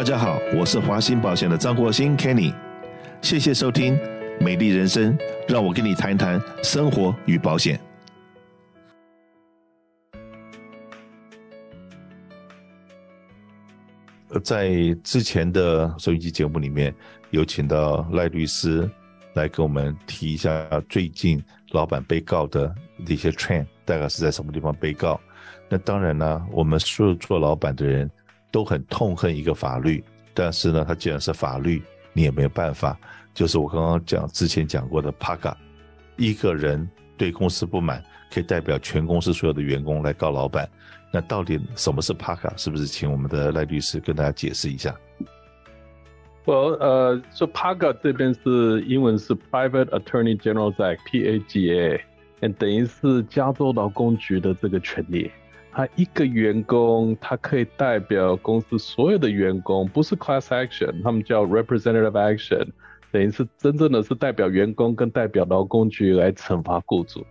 大家好，我是华兴保险的张国兴 Kenny，谢谢收听《美丽人生》，让我跟你谈一谈生活与保险。在之前的收音机节目里面，有请到赖律师来给我们提一下最近老板被告的一些 trend，大概是在什么地方被告。那当然呢，我们所有做老板的人。都很痛恨一个法律，但是呢，它既然是法律，你也没有办法。就是我刚刚讲之前讲过的 PACA，一个人对公司不满，可以代表全公司所有的员工来告老板。那到底什么是 PACA？是不是请我们的赖律师跟大家解释一下？我呃，说 PACA 这边是英文是 Private Attorney General's Act，PAGA，等于是加州劳工局的这个权利。他一个员工，他可以代表公司所有的员工，不是 class action，他们叫 representative action，等于是真正的是代表员工跟代表劳工局来惩罚雇主。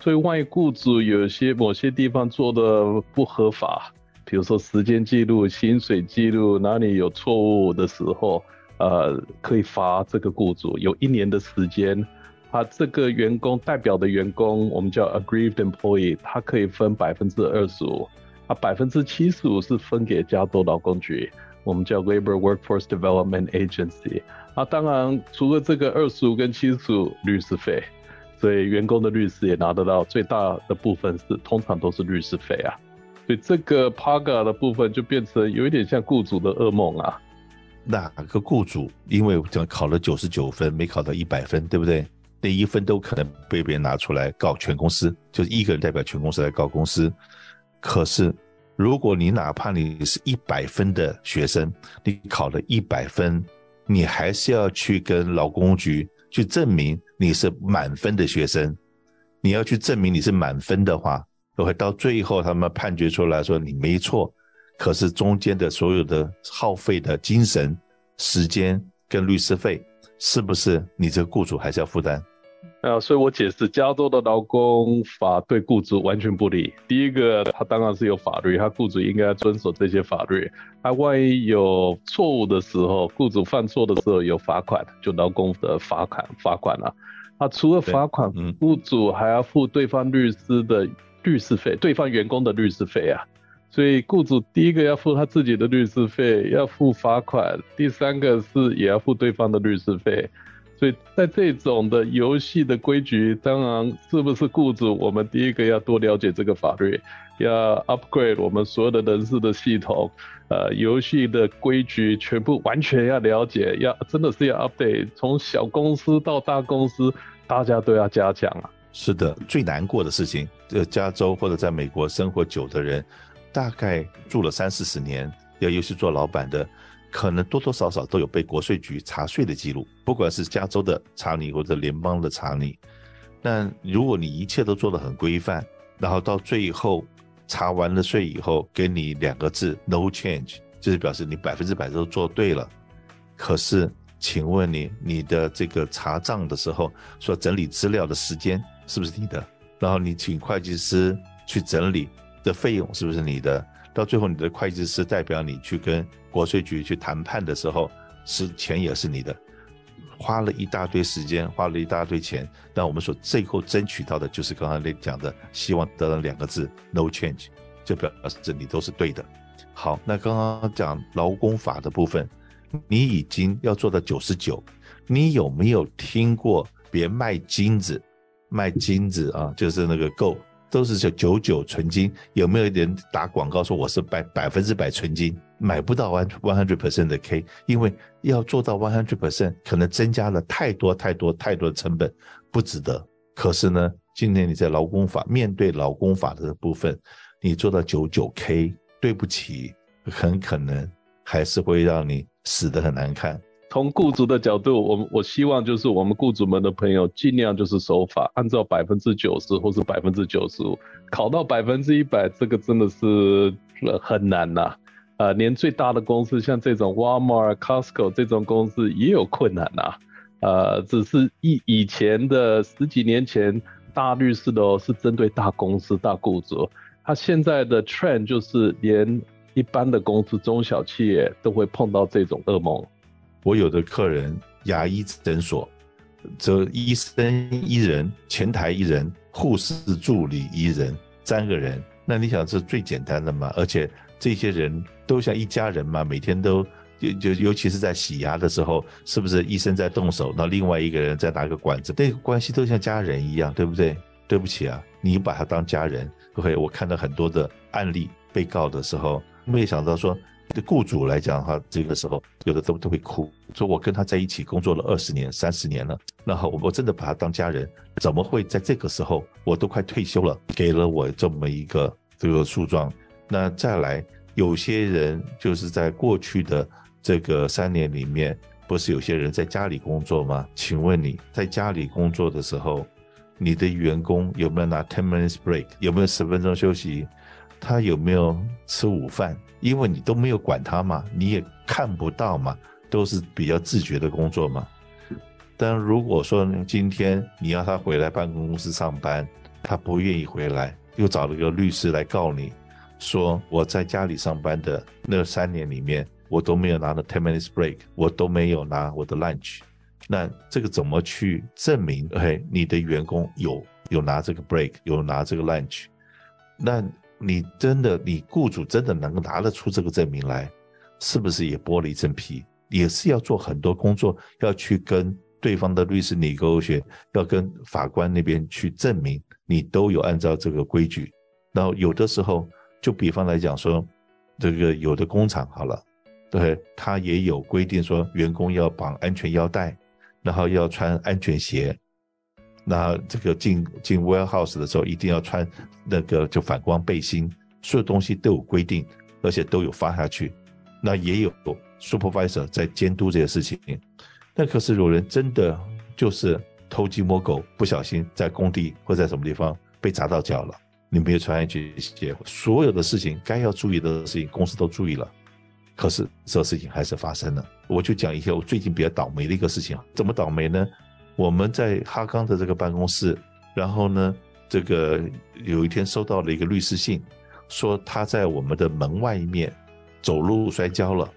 所以万一雇主有些某些地方做的不合法，比如说时间记录、薪水记录哪里有错误的时候，呃，可以罚这个雇主有一年的时间。他这个员工代表的员工，我们叫 aggrieved employee，他可以分百分之二十五，啊，百分之七十五是分给加州劳工局，我们叫 Labor Workforce Development Agency。啊，当然除了这个二十五跟七十五，律师费，所以员工的律师也拿得到最大的部分是，通常都是律师费啊。所以这个 PAGA 的部分就变成有一点像雇主的噩梦啊。哪个雇主因为讲考了九十九分，没考到一百分，对不对？那一分都可能被别人拿出来告全公司，就是一个人代表全公司来告公司。可是，如果你哪怕你是一百分的学生，你考了一百分，你还是要去跟劳工局去证明你是满分的学生。你要去证明你是满分的话，都会到最后他们判决出来说你没错。可是中间的所有的耗费的精神、时间跟律师费，是不是你这个雇主还是要负担？啊，所以我解释，加州的劳工法对雇主完全不利。第一个，他当然是有法律，他雇主应该遵守这些法律。他万一有错误的时候，雇主犯错的时候有罚款，就劳工的罚款罚款了。啊，除了罚款，雇主还要付对方律师的律师费，对方员工的律师费啊。所以雇主第一个要付他自己的律师费，要付罚款；第三个是也要付对方的律师费。所以在这种的游戏的规矩，当然是不是雇主，我们第一个要多了解这个法律，要 upgrade 我们所有的人事的系统，呃，游戏的规矩全部完全要了解，要真的是要 update，从小公司到大公司，大家都要加强啊。是的，最难过的事情，呃，加州或者在美国生活久的人，大概住了三四十年，要尤其做老板的。可能多多少少都有被国税局查税的记录，不管是加州的查你或者联邦的查你。但如果你一切都做得很规范，然后到最后查完了税以后，给你两个字 “no change”，就是表示你百分之百都做对了。可是，请问你，你的这个查账的时候所整理资料的时间是不是你的？然后你请会计师去整理的费用是不是你的？到最后，你的会计师代表你去跟国税局去谈判的时候，是钱也是你的，花了一大堆时间，花了一大堆钱，但我们所最后争取到的就是刚刚那讲的，希望得到两个字：no change，就表示这你都是对的。好，那刚刚讲劳工法的部分，你已经要做到九十九，你有没有听过别卖金子？卖金子啊，就是那个 g o。都是叫九九纯金，有没有人打广告说我是百百分之百纯金？买不到 one one hundred percent 的 K，因为要做到 one hundred percent，可能增加了太多太多太多的成本，不值得。可是呢，今天你在劳工法面对劳工法的部分，你做到九九 K，对不起，很可能还是会让你死得很难看。从雇主的角度，我我希望就是我们雇主们的朋友尽量就是守法，按照百分之九十或是百分之九十五，考到百分之一百，这个真的是很难呐。呃，连最大的公司像这种 Walmart、Costco 这种公司也有困难呐。呃，只是以以前的十几年前大律师的哦，是针对大公司、大雇主，他现在的 trend 就是连一般的公司、中小企业都会碰到这种噩梦。我有的客人，牙医诊所，这医生一人，前台一人，护士助理一人，三个人。那你想是最简单的嘛？而且这些人都像一家人嘛，每天都就就尤其是在洗牙的时候，是不是医生在动手，那另外一个人在拿个管子，那个关系都像家人一样，对不对？对不起啊，你把他当家人。OK，我看到很多的案例，被告的时候，没想到说，对雇主来讲哈，这个时候有的都都会哭，说我跟他在一起工作了二十年、三十年了，然后我我真的把他当家人，怎么会在这个时候，我都快退休了，给了我这么一个这个诉状？那再来，有些人就是在过去的这个三年里面，不是有些人在家里工作吗？请问你在家里工作的时候，你的员工有没有拿 ten minutes break？有没有十分钟休息？他有没有吃午饭？因为你都没有管他嘛，你也看不到嘛，都是比较自觉的工作嘛。但如果说今天你要他回来办公室上班，他不愿意回来，又找了个律师来告你，说我在家里上班的那三年里面，我都没有拿到 ten minutes break，我都没有拿我的 lunch，那这个怎么去证明？嘿，你的员工有有拿这个 break，有拿这个 lunch，那？你真的，你雇主真的能拿得出这个证明来，是不是也剥了一层皮？也是要做很多工作，要去跟对方的律师拟勾选，要跟法官那边去证明你都有按照这个规矩。然后有的时候，就比方来讲说，这个有的工厂好了，对，他也有规定说，员工要绑安全腰带，然后要穿安全鞋。那这个进进 warehouse 的时候，一定要穿那个就反光背心，所有东西都有规定，而且都有发下去。那也有 supervisor 在监督这些事情。那可是有人真的就是偷鸡摸狗，不小心在工地或在什么地方被砸到脚了，你没有穿安全鞋，所有的事情该要注意的事情，公司都注意了，可是这事情还是发生了。我就讲一下我最近比较倒霉的一个事情，怎么倒霉呢？我们在哈刚的这个办公室，然后呢，这个有一天收到了一个律师信，说他在我们的门外面走路摔跤了。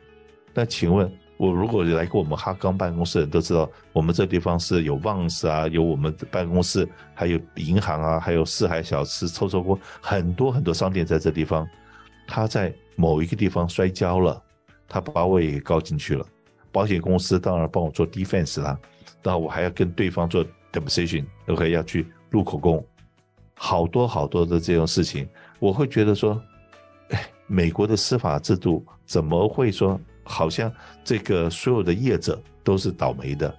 那请问，我如果来过我们哈刚办公室的人都知道，我们这地方是有 Vons 啊，有我们办公室，还有银行啊，还有四海小吃、臭臭锅，很多很多商店在这地方。他在某一个地方摔跤了，他把我也告进去了。保险公司当然帮我做 defense 啦。那我还要跟对方做 deposition，OK，要去录口供，好多好多的这种事情，我会觉得说，哎，美国的司法制度怎么会说，好像这个所有的业者都是倒霉的？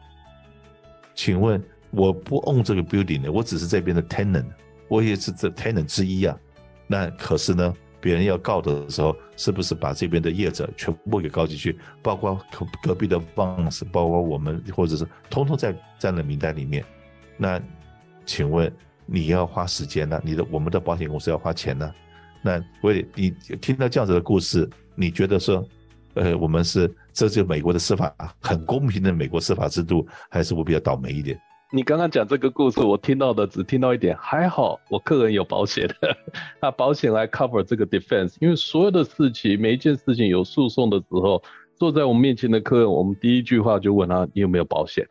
请问我不 own 这个 building 呢，我只是这边的 tenant，我也是这 tenant 之一啊，那可是呢？别人要告的时候，是不是把这边的业者全部给告进去？包括隔隔壁的 Vons，包括我们，或者是通通在在那名单里面。那请问你要花时间呢？你的我们的保险公司要花钱呢？那为你听到这样子的故事，你觉得说，呃，我们是这就美国的司法很公平的美国司法制度，还是我比较倒霉一点？你刚刚讲这个故事，我听到的只听到一点，还好我客人有保险的，那保险来 cover 这个 defense，因为所有的事情，每一件事情有诉讼的时候，坐在我们面前的客人，我们第一句话就问他，你有没有保险？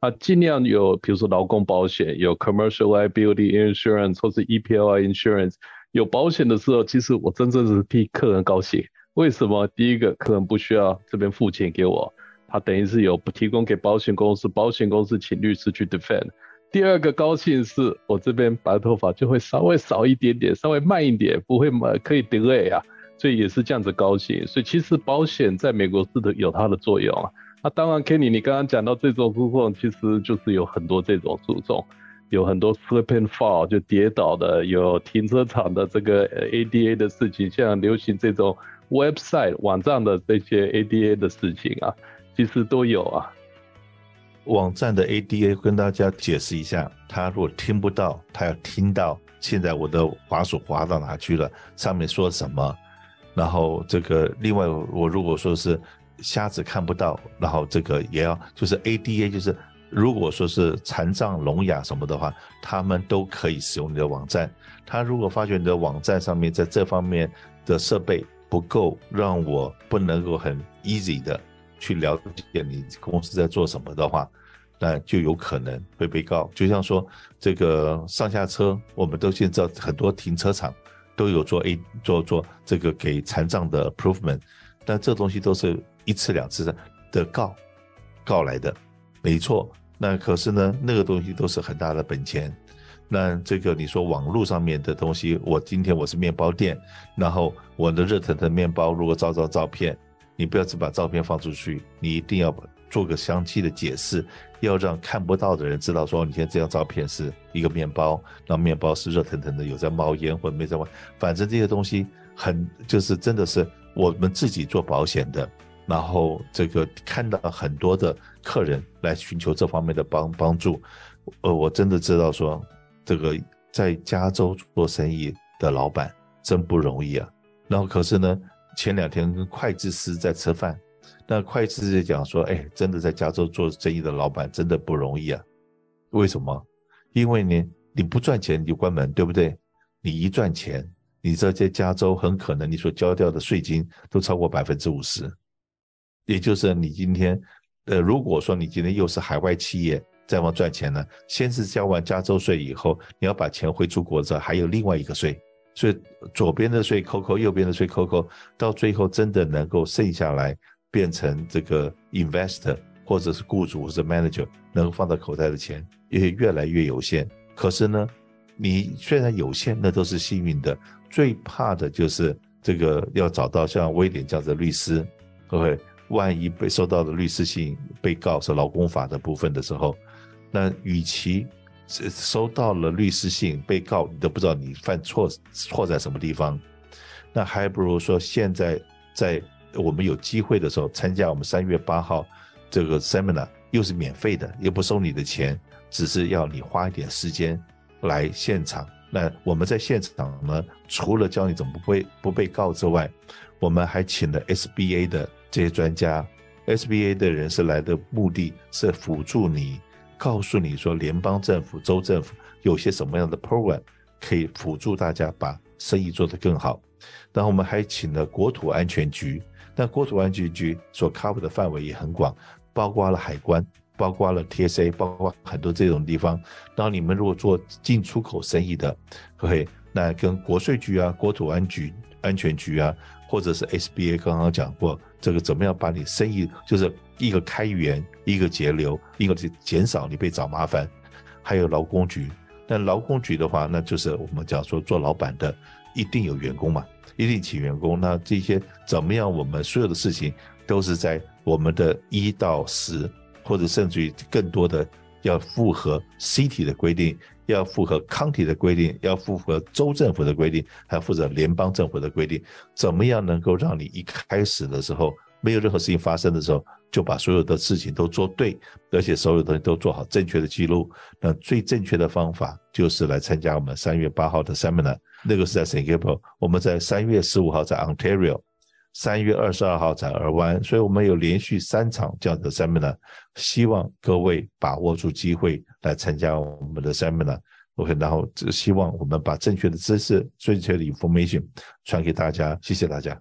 啊，尽量有，比如说劳工保险，有 commercial liability insurance 或是 EPLI insurance，有保险的时候，其实我真正是替客人高兴，为什么？第一个，客人不需要这边付钱给我。他等于是有提供给保险公司，保险公司请律师去 defend。第二个高兴是我这边白头发就会稍微少一点点，稍微慢一点，不会嘛可以 delay 啊，所以也是这样子高兴。所以其实保险在美国是的有它的作用啊。那当然，Kenny，你刚刚讲到这种诉讼，其实就是有很多这种诉讼，有很多 slip and fall 就跌倒的，有停车场的这个 ADA 的事情，像流行这种 website 网站的这些 ADA 的事情啊。其实都有啊。网站的 ADA 跟大家解释一下，他如果听不到，他要听到现在我的滑鼠滑到哪去了，上面说什么。然后这个另外，我如果说是瞎子看不到，然后这个也要就是 ADA，就是如果说是残障聋哑什么的话，他们都可以使用你的网站。他如果发觉你的网站上面在这方面的设备不够让我不能够很 easy 的去了解你公司在做什么的话，那就有可能会被告。就像说这个上下车，我们都现在很多停车场都有做 A 做做这个给残障的 improvement，但这东西都是一次两次的的告告来的，没错。那可是呢，那个东西都是很大的本钱。那这个你说网络上面的东西，我今天我是面包店，然后我的热腾腾面包如果照照照片，你不要只把照片放出去，你一定要做个详细的解释，要让看不到的人知道说，你现在这张照片是一个面包，那面包是热腾腾的，有在冒烟或者没在冒，反正这些东西很就是真的是我们自己做保险的，然后这个看到很多的客人来寻求这方面的帮帮助，呃，我真的知道说。这个在加州做生意的老板真不容易啊。然后可是呢，前两天跟会计师在吃饭，那会计师就讲说，哎，真的在加州做生意的老板真的不容易啊。为什么？因为呢，你不赚钱你就关门，对不对？你一赚钱，你在加州很可能你所交掉的税金都超过百分之五十。也就是你今天，呃，如果说你今天又是海外企业。再往赚钱呢，先是交完加州税以后，你要把钱汇出国之后，还有另外一个税，所以左边的税扣扣，右边的税扣扣，到最后真的能够剩下来变成这个 investor 或者是雇主或者 manager 能放到口袋的钱也越来越有限。可是呢，你虽然有限，那都是幸运的。最怕的就是这个要找到像威廉这样的律师，会不会万一被收到的律师信被告是劳工法的部分的时候。那与其收到了律师信被告，你都不知道你犯错错在什么地方，那还不如说现在在我们有机会的时候参加我们三月八号这个 seminar，又是免费的，又不收你的钱，只是要你花一点时间来现场。那我们在现场呢，除了教你怎么不被不被告之外，我们还请了 SBA 的这些专家，SBA 的人是来的目的是辅助你。告诉你说，联邦政府、州政府有些什么样的 program 可以辅助大家把生意做得更好。然后我们还请了国土安全局，但国土安全局所 cover 的范围也很广，包括了海关，包括了 TSA，包括很多这种地方。然后你们如果做进出口生意的，可以那跟国税局啊、国土安局、安全局啊，或者是 SBA，刚刚讲过这个怎么样把你生意就是。一个开源，一个节流，一个去减少你被找麻烦，还有劳工局。那劳工局的话，那就是我们讲说做老板的一定有员工嘛，一定请员工。那这些怎么样？我们所有的事情都是在我们的一到十，或者甚至于更多的，要符合 city 的规定，要符合 county 的规定，要符合州政府的规定，还要符合联邦政府的规定。怎么样能够让你一开始的时候，没有任何事情发生的时候，就把所有的事情都做对，而且所有东西都做好正确的记录。那最正确的方法就是来参加我们三月八号的 seminar，那个是在 St. Gabriel，我们在三月十五号在 Ontario，三月二十二号在尔湾，所以我们有连续三场这样的 seminar，希望各位把握住机会来参加我们的 seminar。OK，然后只希望我们把正确的知识、正确的 information 传给大家，谢谢大家。